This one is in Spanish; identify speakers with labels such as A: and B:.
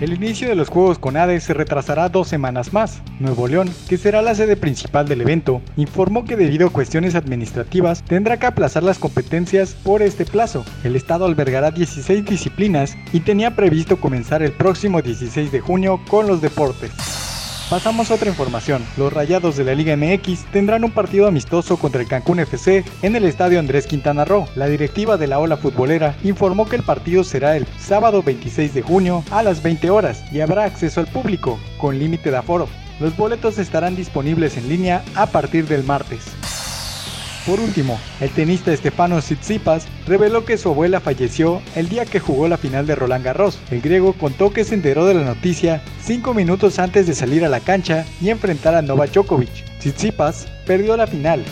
A: El inicio de los Juegos con Hades se retrasará dos semanas más. Nuevo León, que será la sede principal del evento, informó que debido a cuestiones administrativas tendrá que aplazar las competencias por este plazo. El estado albergará 16 disciplinas y tenía previsto comenzar el próximo 16 de junio con los deportes. Pasamos a otra información. Los Rayados de la Liga MX tendrán un partido amistoso contra el Cancún FC en el estadio Andrés Quintana Roo. La directiva de la Ola Futbolera informó que el partido será el sábado 26 de junio a las 20 horas y habrá acceso al público, con límite de aforo. Los boletos estarán disponibles en línea a partir del martes. Por último, el tenista Estefano Tsitsipas reveló que su abuela falleció el día que jugó la final de Roland Garros. El griego contó que se enteró de la noticia cinco minutos antes de salir a la cancha y enfrentar a Novak Djokovic. Tsitsipas perdió la final